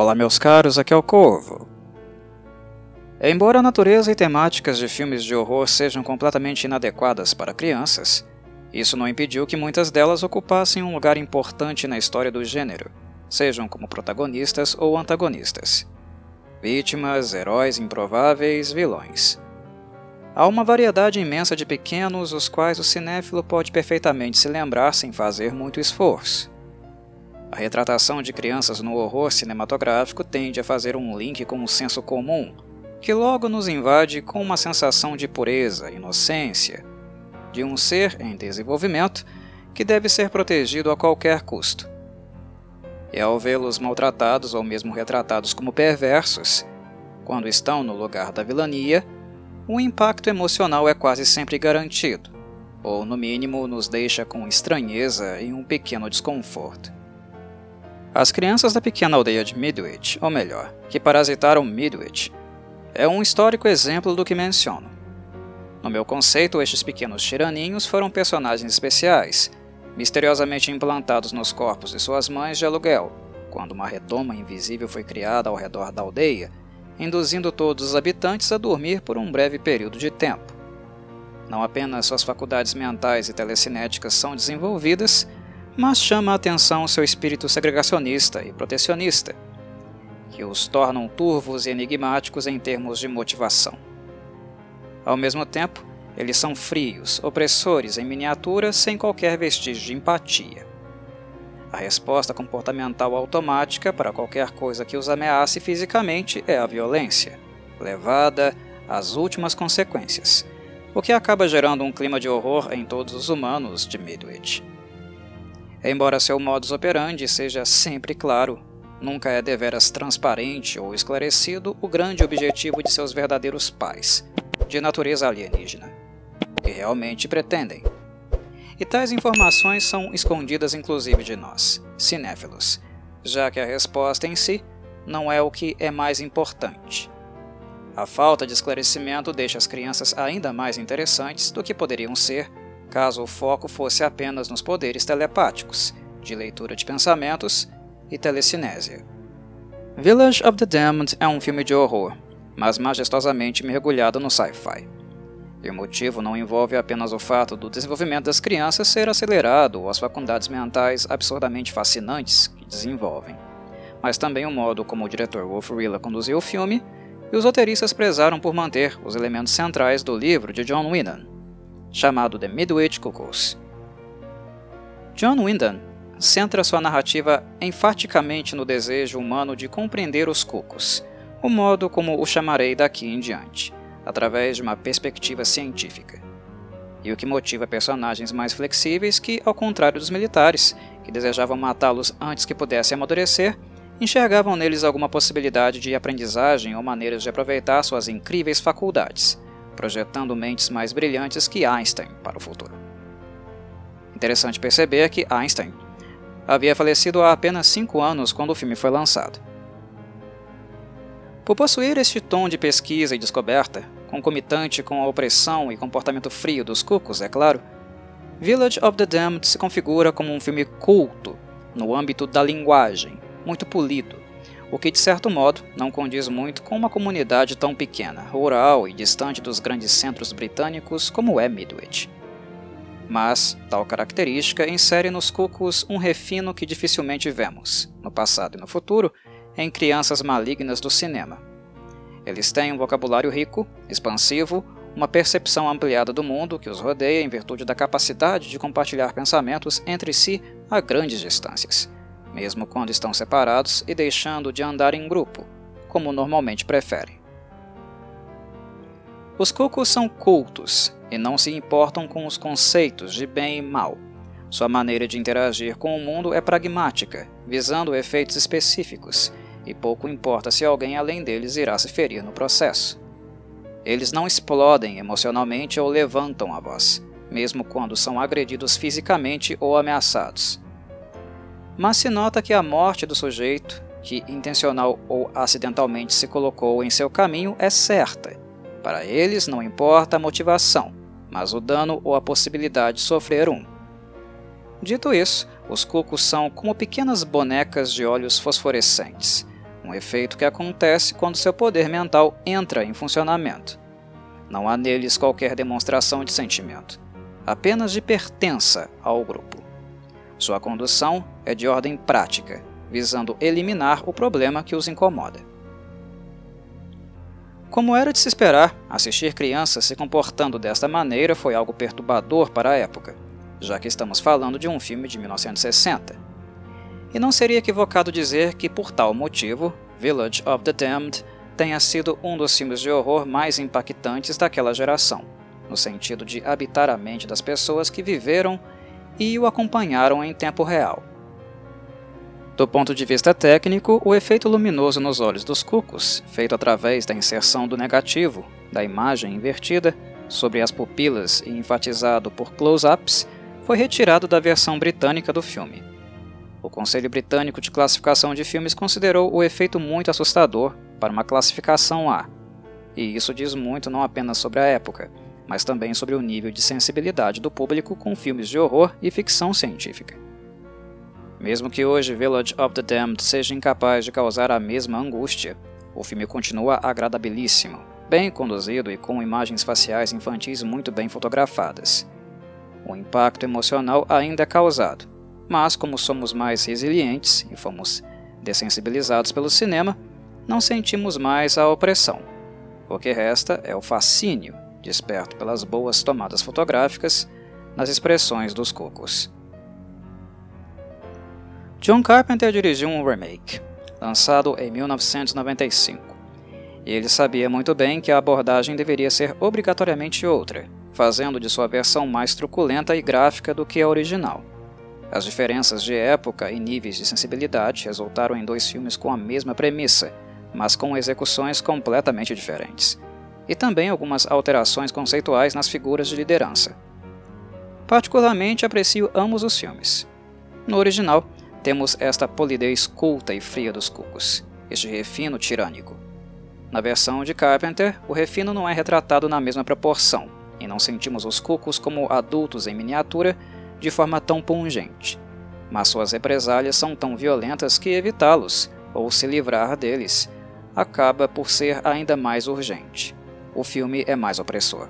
Olá, meus caros, aqui é o Corvo. Embora a natureza e temáticas de filmes de horror sejam completamente inadequadas para crianças, isso não impediu que muitas delas ocupassem um lugar importante na história do gênero, sejam como protagonistas ou antagonistas. Vítimas, heróis improváveis, vilões. Há uma variedade imensa de pequenos os quais o cinéfilo pode perfeitamente se lembrar sem fazer muito esforço. A retratação de crianças no horror cinematográfico tende a fazer um link com o senso comum que logo nos invade com uma sensação de pureza, inocência, de um ser em desenvolvimento que deve ser protegido a qualquer custo. E ao vê-los maltratados ou mesmo retratados como perversos, quando estão no lugar da vilania, o impacto emocional é quase sempre garantido, ou no mínimo nos deixa com estranheza e um pequeno desconforto. As crianças da pequena aldeia de Midwich, ou melhor, que parasitaram Midwich, é um histórico exemplo do que menciono. No meu conceito, estes pequenos tiraninhos foram personagens especiais, misteriosamente implantados nos corpos de suas mães de aluguel, quando uma redoma invisível foi criada ao redor da aldeia, induzindo todos os habitantes a dormir por um breve período de tempo. Não apenas suas faculdades mentais e telecinéticas são desenvolvidas, mas chama a atenção seu espírito segregacionista e protecionista, que os tornam turvos e enigmáticos em termos de motivação. Ao mesmo tempo, eles são frios, opressores em miniatura sem qualquer vestígio de empatia. A resposta comportamental automática para qualquer coisa que os ameace fisicamente é a violência, levada às últimas consequências, o que acaba gerando um clima de horror em todos os humanos de Midwich. Embora seu modus operandi seja sempre claro, nunca é deveras transparente ou esclarecido o grande objetivo de seus verdadeiros pais, de natureza alienígena, que realmente pretendem. E tais informações são escondidas inclusive de nós, cinéfilos, já que a resposta em si não é o que é mais importante. A falta de esclarecimento deixa as crianças ainda mais interessantes do que poderiam ser caso o foco fosse apenas nos poderes telepáticos, de leitura de pensamentos e telecinésia. Village of the Damned é um filme de horror, mas majestosamente mergulhado no sci-fi. E o motivo não envolve apenas o fato do desenvolvimento das crianças ser acelerado ou as faculdades mentais absurdamente fascinantes que desenvolvem, mas também o modo como o diretor Wolf Rilla conduziu o filme e os roteiristas prezaram por manter os elementos centrais do livro de John Wyndham, chamado The Midwich Cuckoos. John Wyndham centra sua narrativa enfaticamente no desejo humano de compreender os cucos, o modo como o chamarei daqui em diante, através de uma perspectiva científica. E o que motiva personagens mais flexíveis que, ao contrário dos militares, que desejavam matá-los antes que pudessem amadurecer, enxergavam neles alguma possibilidade de aprendizagem ou maneiras de aproveitar suas incríveis faculdades, projetando mentes mais brilhantes que Einstein para o futuro. Interessante perceber que Einstein havia falecido há apenas cinco anos quando o filme foi lançado. Por possuir este tom de pesquisa e descoberta, concomitante com a opressão e comportamento frio dos cucos, é claro, Village of the Damned se configura como um filme culto no âmbito da linguagem, muito polido, o que de certo modo não condiz muito com uma comunidade tão pequena, rural e distante dos grandes centros britânicos como é Midwich mas tal característica insere nos cucos um refino que dificilmente vemos, no passado e no futuro, em crianças malignas do cinema. Eles têm um vocabulário rico, expansivo, uma percepção ampliada do mundo que os rodeia em virtude da capacidade de compartilhar pensamentos entre si a grandes distâncias, mesmo quando estão separados e deixando de andar em grupo, como normalmente preferem. Os cucos são cultos e não se importam com os conceitos de bem e mal. Sua maneira de interagir com o mundo é pragmática, visando efeitos específicos, e pouco importa se alguém além deles irá se ferir no processo. Eles não explodem emocionalmente ou levantam a voz, mesmo quando são agredidos fisicamente ou ameaçados. Mas se nota que a morte do sujeito, que intencional ou acidentalmente se colocou em seu caminho, é certa para eles não importa a motivação, mas o dano ou a possibilidade de sofrer um. Dito isso, os cucos são como pequenas bonecas de olhos fosforescentes, um efeito que acontece quando seu poder mental entra em funcionamento. Não há neles qualquer demonstração de sentimento, apenas de pertença ao grupo. Sua condução é de ordem prática, visando eliminar o problema que os incomoda. Como era de se esperar, assistir crianças se comportando desta maneira foi algo perturbador para a época, já que estamos falando de um filme de 1960. E não seria equivocado dizer que, por tal motivo, Village of the Damned tenha sido um dos filmes de horror mais impactantes daquela geração, no sentido de habitar a mente das pessoas que viveram e o acompanharam em tempo real. Do ponto de vista técnico, o efeito luminoso nos olhos dos cucos, feito através da inserção do negativo, da imagem invertida, sobre as pupilas e enfatizado por close-ups, foi retirado da versão britânica do filme. O Conselho Britânico de Classificação de Filmes considerou o efeito muito assustador para uma classificação A, e isso diz muito não apenas sobre a época, mas também sobre o nível de sensibilidade do público com filmes de horror e ficção científica. Mesmo que hoje Village of the Damned seja incapaz de causar a mesma angústia, o filme continua agradabilíssimo, bem conduzido e com imagens faciais infantis muito bem fotografadas. O impacto emocional ainda é causado, mas como somos mais resilientes e fomos dessensibilizados pelo cinema, não sentimos mais a opressão. O que resta é o fascínio, desperto pelas boas tomadas fotográficas, nas expressões dos cocos. John Carpenter dirigiu um remake, lançado em 1995. E ele sabia muito bem que a abordagem deveria ser obrigatoriamente outra, fazendo de sua versão mais truculenta e gráfica do que a original. As diferenças de época e níveis de sensibilidade resultaram em dois filmes com a mesma premissa, mas com execuções completamente diferentes, e também algumas alterações conceituais nas figuras de liderança. Particularmente aprecio ambos os filmes. No original, temos esta polidez culta e fria dos cucos, este refino tirânico. Na versão de Carpenter, o refino não é retratado na mesma proporção, e não sentimos os cucos como adultos em miniatura de forma tão pungente. Mas suas represálias são tão violentas que evitá-los, ou se livrar deles, acaba por ser ainda mais urgente. O filme é mais opressor.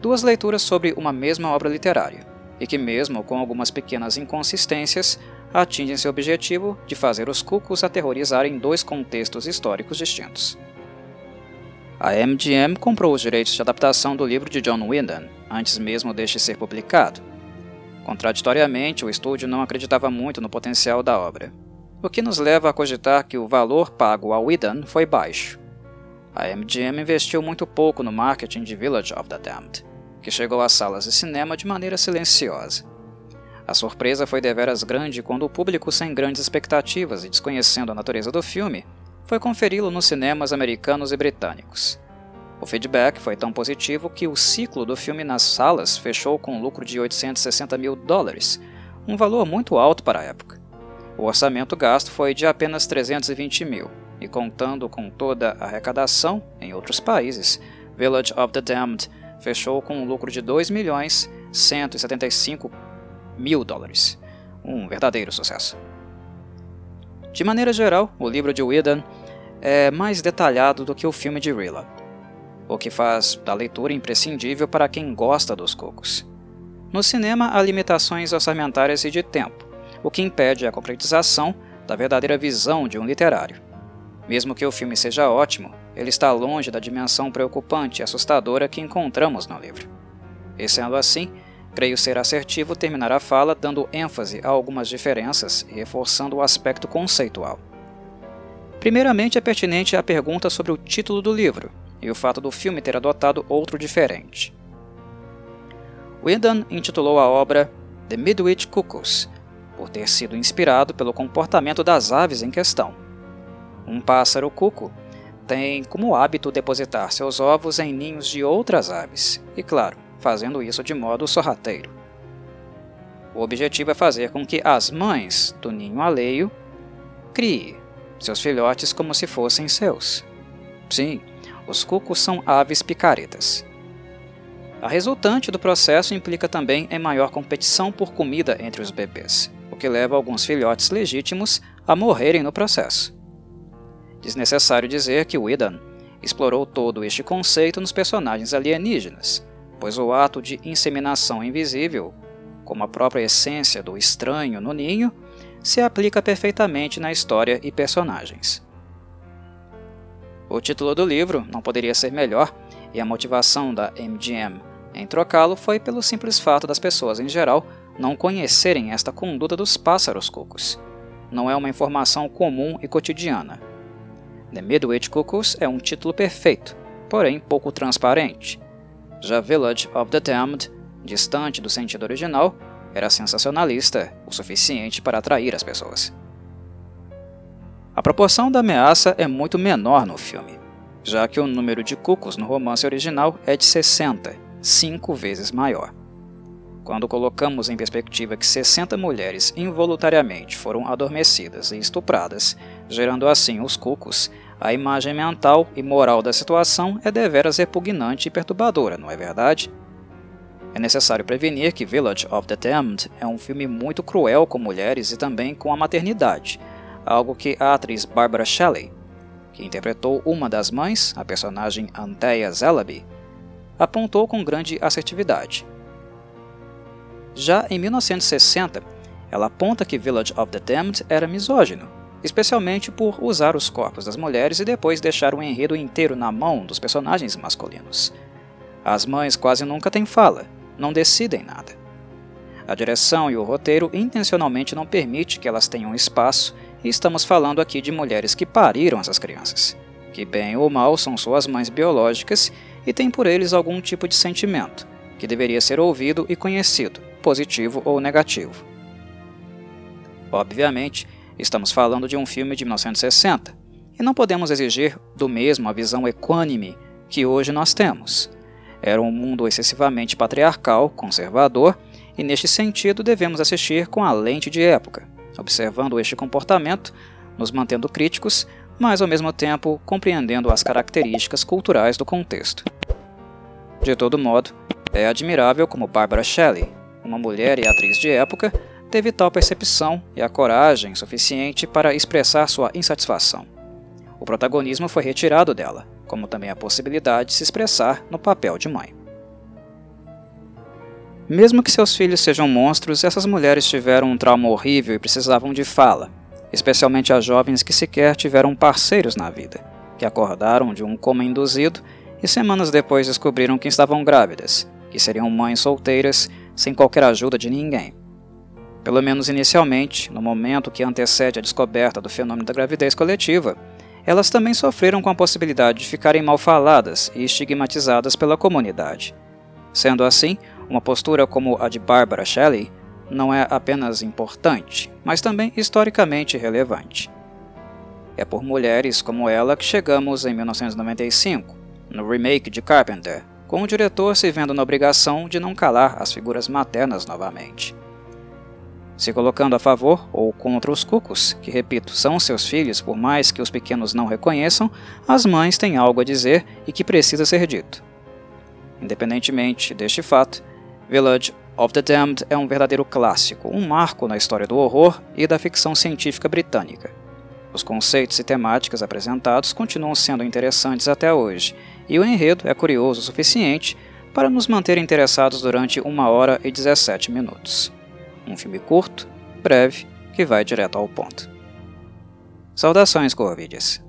Duas leituras sobre uma mesma obra literária, e que, mesmo com algumas pequenas inconsistências, atingem seu objetivo de fazer os cucos aterrorizarem dois contextos históricos distintos. A MGM comprou os direitos de adaptação do livro de John Wyndham, antes mesmo deste ser publicado. Contraditoriamente, o estúdio não acreditava muito no potencial da obra, o que nos leva a cogitar que o valor pago a Whedon foi baixo. A MGM investiu muito pouco no marketing de Village of the Damned, que chegou às salas de cinema de maneira silenciosa. A surpresa foi deveras grande quando o público, sem grandes expectativas e desconhecendo a natureza do filme, foi conferi-lo nos cinemas americanos e britânicos. O feedback foi tão positivo que o ciclo do filme nas salas fechou com um lucro de 860 mil dólares, um valor muito alto para a época. O orçamento gasto foi de apenas 320 mil, e contando com toda a arrecadação em outros países, Village of the Damned fechou com um lucro de 2 milhões 175 mil dólares. Um verdadeiro sucesso. De maneira geral, o livro de Whedon é mais detalhado do que o filme de Rilla, o que faz da leitura imprescindível para quem gosta dos cocos. No cinema há limitações orçamentárias e de tempo, o que impede a concretização da verdadeira visão de um literário. Mesmo que o filme seja ótimo, ele está longe da dimensão preocupante e assustadora que encontramos no livro. E sendo assim, creio ser assertivo terminar a fala dando ênfase a algumas diferenças e reforçando o aspecto conceitual. Primeiramente, é pertinente a pergunta sobre o título do livro e o fato do filme ter adotado outro diferente. Whedon intitulou a obra The Midwich Cuckoos, por ter sido inspirado pelo comportamento das aves em questão. Um pássaro cuco tem como hábito depositar seus ovos em ninhos de outras aves, e claro, fazendo isso de modo sorrateiro. O objetivo é fazer com que as mães do ninho alheio criem seus filhotes como se fossem seus. Sim, os cucos são aves picaretas. A resultante do processo implica também em maior competição por comida entre os bebês, o que leva alguns filhotes legítimos a morrerem no processo. Desnecessário dizer que Whedon explorou todo este conceito nos personagens alienígenas, pois o ato de inseminação invisível, como a própria essência do estranho no ninho, se aplica perfeitamente na história e personagens. O título do livro não poderia ser melhor, e a motivação da MGM em trocá-lo foi pelo simples fato das pessoas em geral não conhecerem esta conduta dos pássaros cucos. Não é uma informação comum e cotidiana. The Midwich Cuckoos é um título perfeito, porém pouco transparente. Já Village of the Damned, distante do sentido original, era sensacionalista o suficiente para atrair as pessoas. A proporção da ameaça é muito menor no filme, já que o número de cucos no romance original é de 60, cinco vezes maior. Quando colocamos em perspectiva que 60 mulheres involuntariamente foram adormecidas e estupradas, gerando assim os cucos, a imagem mental e moral da situação é deveras repugnante e perturbadora, não é verdade? É necessário prevenir que Village of the Damned é um filme muito cruel com mulheres e também com a maternidade, algo que a atriz Barbara Shelley, que interpretou uma das mães, a personagem Anthea Zellaby, apontou com grande assertividade. Já em 1960, ela aponta que Village of the Damned era misógino, especialmente por usar os corpos das mulheres e depois deixar o enredo inteiro na mão dos personagens masculinos. As mães quase nunca têm fala, não decidem nada. A direção e o roteiro intencionalmente não permite que elas tenham espaço, e estamos falando aqui de mulheres que pariram essas crianças, que bem ou mal são suas mães biológicas e têm por eles algum tipo de sentimento, que deveria ser ouvido e conhecido, positivo ou negativo. Obviamente, estamos falando de um filme de 1960, e não podemos exigir do mesmo a visão equânime que hoje nós temos. Era um mundo excessivamente patriarcal, conservador, e neste sentido devemos assistir com a lente de época, observando este comportamento, nos mantendo críticos, mas ao mesmo tempo compreendendo as características culturais do contexto. De todo modo, é admirável como Barbara Shelley, uma mulher e atriz de época, teve tal percepção e a coragem suficiente para expressar sua insatisfação. O protagonismo foi retirado dela, como também a possibilidade de se expressar no papel de mãe. Mesmo que seus filhos sejam monstros, essas mulheres tiveram um trauma horrível e precisavam de fala, especialmente as jovens que sequer tiveram parceiros na vida, que acordaram de um coma induzido e semanas depois descobriram que estavam grávidas, que seriam mães solteiras sem qualquer ajuda de ninguém. Pelo menos inicialmente, no momento que antecede a descoberta do fenômeno da gravidez coletiva, elas também sofreram com a possibilidade de ficarem mal faladas e estigmatizadas pela comunidade. Sendo assim, uma postura como a de Barbara Shelley não é apenas importante, mas também historicamente relevante. É por mulheres como ela que chegamos em 1995, no remake de Carpenter, com o diretor se vendo na obrigação de não calar as figuras maternas novamente se colocando a favor ou contra os cucos, que, repito, são seus filhos, por mais que os pequenos não reconheçam, as mães têm algo a dizer e que precisa ser dito. Independentemente deste fato, Village of the Damned é um verdadeiro clássico, um marco na história do horror e da ficção científica britânica. Os conceitos e temáticas apresentados continuam sendo interessantes até hoje, e o enredo é curioso o suficiente para nos manter interessados durante 1 hora e 17 minutos. Um filme curto, breve, que vai direto ao ponto. Saudações, Corvides!